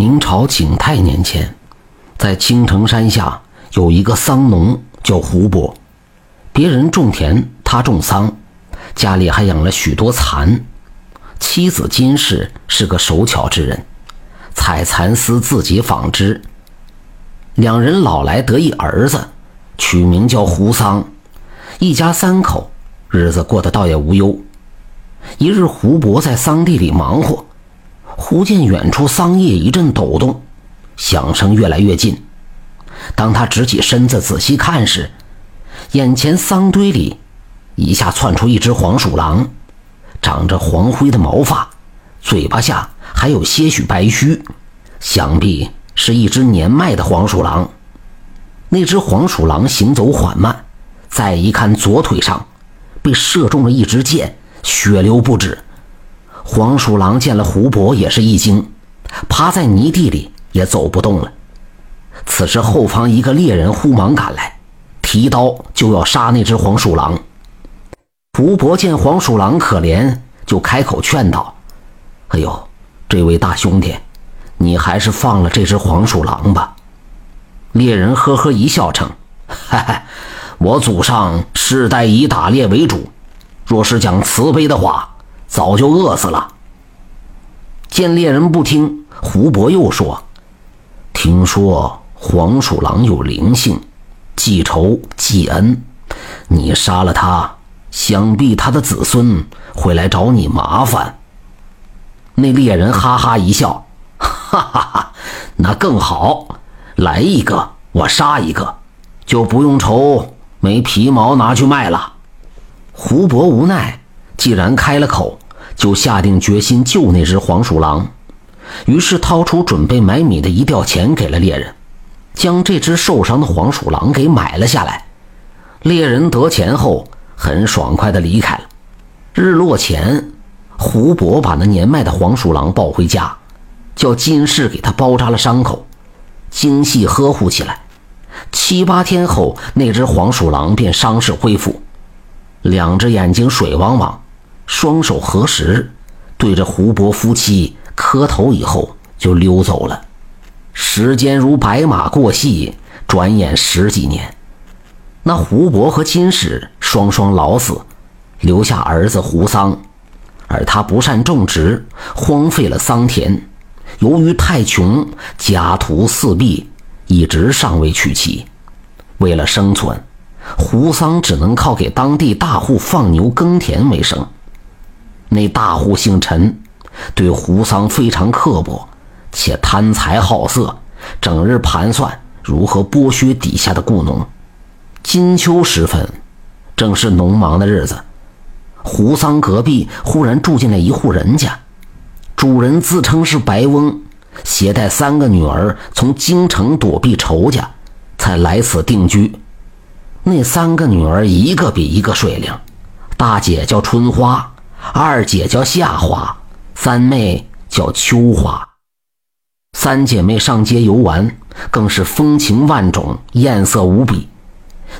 明朝景泰年间，在青城山下有一个桑农叫胡伯，别人种田，他种桑，家里还养了许多蚕。妻子金氏是个手巧之人，采蚕丝自己纺织。两人老来得一儿子，取名叫胡桑，一家三口日子过得倒也无忧。一日，胡伯在桑地里忙活。忽见远处桑叶一阵抖动，响声越来越近。当他直起身子仔细看时，眼前桑堆里一下窜出一只黄鼠狼，长着黄灰的毛发，嘴巴下还有些许白须，想必是一只年迈的黄鼠狼。那只黄鼠狼行走缓慢，再一看左腿上被射中了一支箭，血流不止。黄鼠狼见了胡伯也是一惊，趴在泥地里也走不动了。此时后方一个猎人忽忙赶来，提刀就要杀那只黄鼠狼。胡伯见黄鼠狼可怜，就开口劝道：“哎呦，这位大兄弟，你还是放了这只黄鼠狼吧。”猎人呵呵一笑，称：“哈哈，我祖上世代以打猎为主，若是讲慈悲的话。”早就饿死了。见猎人不听，胡伯又说：“听说黄鼠狼有灵性，记仇记恩，你杀了他，想必他的子孙会来找你麻烦。”那猎人哈哈一笑：“哈哈哈，那更好，来一个我杀一个，就不用愁没皮毛拿去卖了。”胡伯无奈。既然开了口，就下定决心救那只黄鼠狼。于是掏出准备买米的一吊钱给了猎人，将这只受伤的黄鼠狼给买了下来。猎人得钱后，很爽快地离开了。日落前，胡伯把那年迈的黄鼠狼抱回家，叫金氏给他包扎了伤口，精细呵护起来。七八天后，那只黄鼠狼便伤势恢复，两只眼睛水汪汪。双手合十，对着胡伯夫妻磕头以后就溜走了。时间如白马过隙，转眼十几年，那胡伯和金氏双双老死，留下儿子胡桑。而他不善种植，荒废了桑田。由于太穷，家徒四壁，一直尚未娶妻。为了生存，胡桑只能靠给当地大户放牛耕田为生。那大户姓陈，对胡桑非常刻薄，且贪财好色，整日盘算如何剥削底下的雇农。金秋时分，正是农忙的日子，胡桑隔壁忽然住进来一户人家，主人自称是白翁，携带三个女儿从京城躲避仇家，才来此定居。那三个女儿一个比一个水灵，大姐叫春花。二姐叫夏花，三妹叫秋花。三姐妹上街游玩，更是风情万种，艳色无比。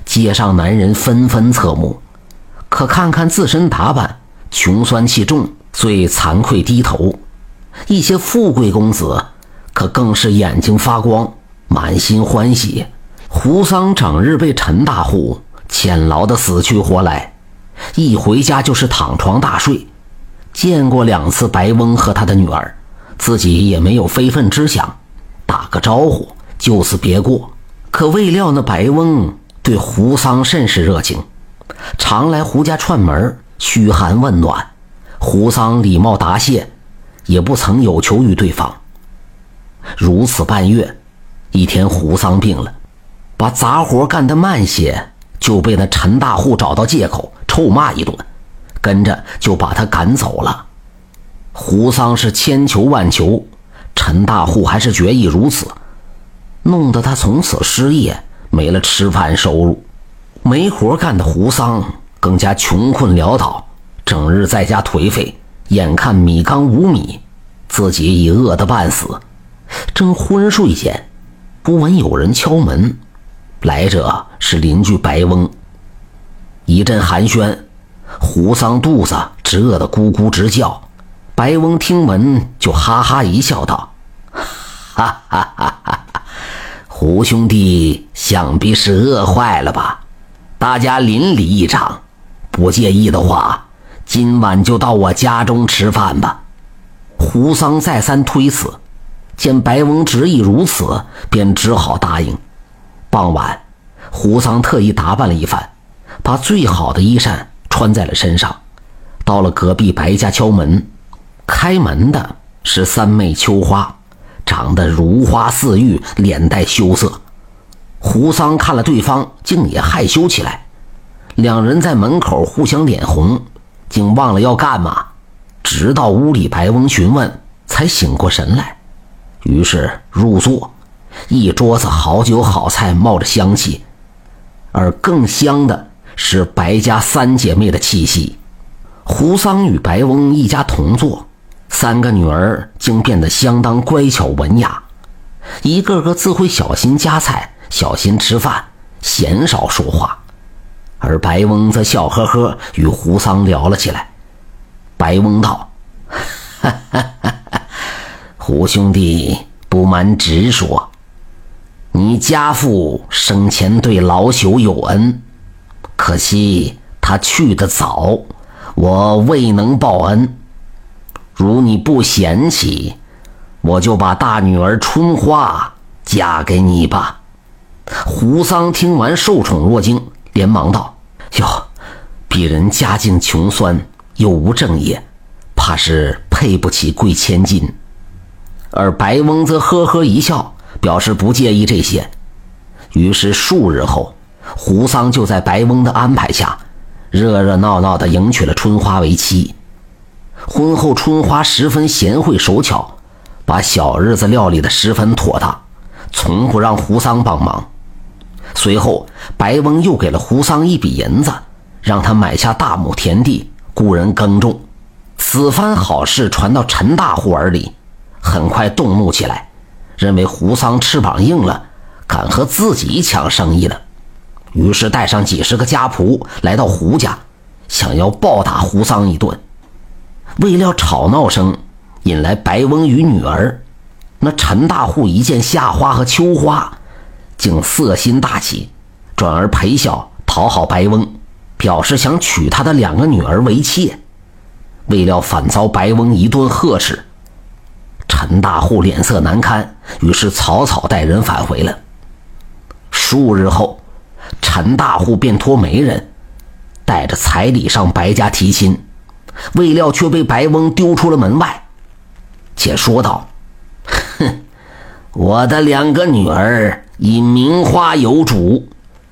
街上男人纷纷侧目，可看看自身打扮，穷酸气重，最惭愧低头。一些富贵公子，可更是眼睛发光，满心欢喜。胡桑整日被陈大户牵劳的死去活来。一回家就是躺床大睡，见过两次白翁和他的女儿，自己也没有非分之想，打个招呼就此别过。可未料那白翁对胡桑甚是热情，常来胡家串门，嘘寒问暖。胡桑礼貌答谢，也不曾有求于对方。如此半月，一天胡桑病了，把杂活干得慢些，就被那陈大户找到借口。臭骂一顿，跟着就把他赶走了。胡桑是千求万求，陈大户还是决意如此，弄得他从此失业，没了吃饭收入，没活干的胡桑更加穷困潦倒，整日在家颓废，眼看米缸无米，自己已饿得半死。正昏睡间，不闻有人敲门，来者是邻居白翁。一阵寒暄，胡桑肚子直饿得咕咕直叫。白翁听闻就哈哈一笑，道：“哈哈哈哈！胡兄弟想必是饿坏了吧？大家邻里一场，不介意的话，今晚就到我家中吃饭吧。胡桑再三推辞，见白翁执意如此，便只好答应。傍晚，胡桑特意打扮了一番，把最好的衣衫穿在了身上，到了隔壁白家敲门。开门的是三妹秋花。长得如花似玉，脸带羞涩。胡桑看了对方，竟也害羞起来。两人在门口互相脸红，竟忘了要干嘛。直到屋里白翁询问，才醒过神来。于是入座，一桌子好酒好菜冒着香气，而更香的是白家三姐妹的气息。胡桑与白翁一家同坐。三个女儿竟变得相当乖巧文雅，一个个自会小心夹菜、小心吃饭，鲜少说话。而白翁则笑呵呵与胡桑聊了起来。白翁道：“哈哈哈哈胡兄弟，不瞒直说，你家父生前对老朽有恩，可惜他去得早，我未能报恩。”如你不嫌弃，我就把大女儿春花嫁给你吧。胡桑听完，受宠若惊，连忙道：“哟，鄙人家境穷酸，又无正业，怕是配不起贵千金。”而白翁则呵呵一笑，表示不介意这些。于是数日后，胡桑就在白翁的安排下，热热闹闹地迎娶了春花为妻。婚后，春花十分贤惠手巧，把小日子料理得十分妥当，从不让胡桑帮忙。随后，白翁又给了胡桑一笔银子，让他买下大亩田地，雇人耕种。此番好事传到陈大户耳里，很快动怒起来，认为胡桑翅膀硬了，敢和自己抢生意了，于是带上几十个家仆来到胡家，想要暴打胡桑一顿。未料吵闹声引来白翁与女儿，那陈大户一见夏花和秋花，竟色心大起，转而陪笑讨好白翁，表示想娶他的两个女儿为妾。未料反遭白翁一顿呵斥，陈大户脸色难堪，于是草草带人返回了。数日后，陈大户便托媒人带着彩礼上白家提亲。未料却被白翁丢出了门外，且说道：“哼，我的两个女儿已名花有主，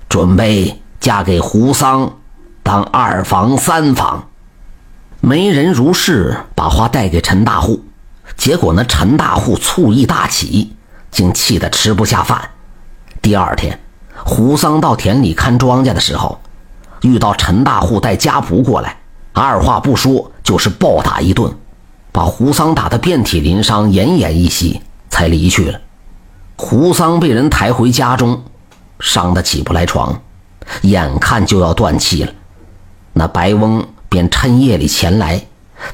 准备嫁给胡桑当二房三房。”媒人如是把话带给陈大户，结果呢陈大户醋意大起，竟气得吃不下饭。第二天，胡桑到田里看庄稼的时候，遇到陈大户带家仆过来。二话不说，就是暴打一顿，把胡桑打得遍体鳞伤、奄奄一息，才离去了。胡桑被人抬回家中，伤得起不来床，眼看就要断气了。那白翁便趁夜里前来，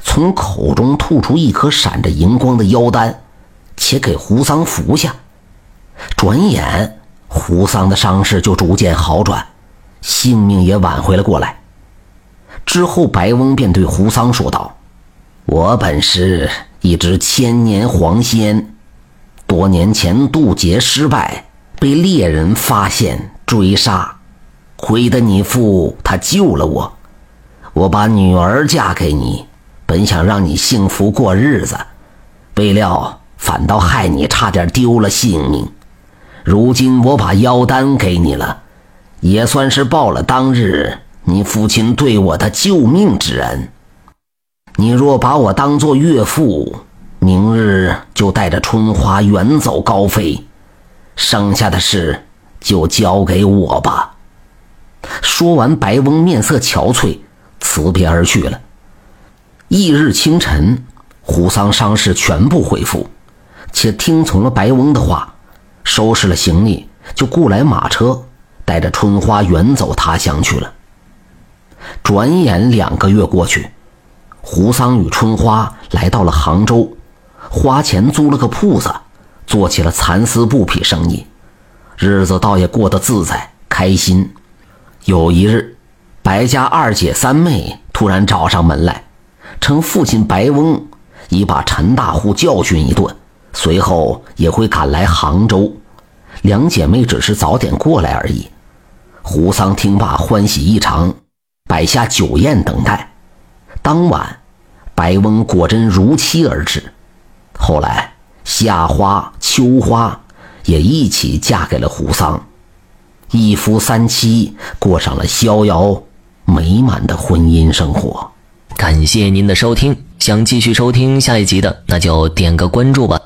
从口中吐出一颗闪着荧光的妖丹，且给胡桑服下。转眼，胡桑的伤势就逐渐好转，性命也挽回了过来。之后，白翁便对胡桑说道：“我本是一只千年黄仙，多年前渡劫失败，被猎人发现追杀，亏得你父他救了我，我把女儿嫁给你，本想让你幸福过日子，未料反倒害你差点丢了性命。如今我把妖丹给你了，也算是报了当日。”你父亲对我的救命之恩，你若把我当做岳父，明日就带着春花远走高飞，剩下的事就交给我吧。说完，白翁面色憔悴，辞别而去了。翌日清晨，胡桑伤势全部恢复，且听从了白翁的话，收拾了行李，就雇来马车，带着春花远走他乡去了。转眼两个月过去，胡桑与春花来到了杭州，花钱租了个铺子，做起了蚕丝布匹生意，日子倒也过得自在开心。有一日，白家二姐三妹突然找上门来，称父亲白翁已把陈大户教训一顿，随后也会赶来杭州。两姐妹只是早点过来而已。胡桑听罢欢喜异常，摆下酒宴等待。当晚，白翁果真如期而至。后来，夏花、秋花也一起嫁给了胡桑，一夫三妻，过上了逍遥美满的婚姻生活。感谢您的收听，想继续收听下一集的，那就点个关注吧。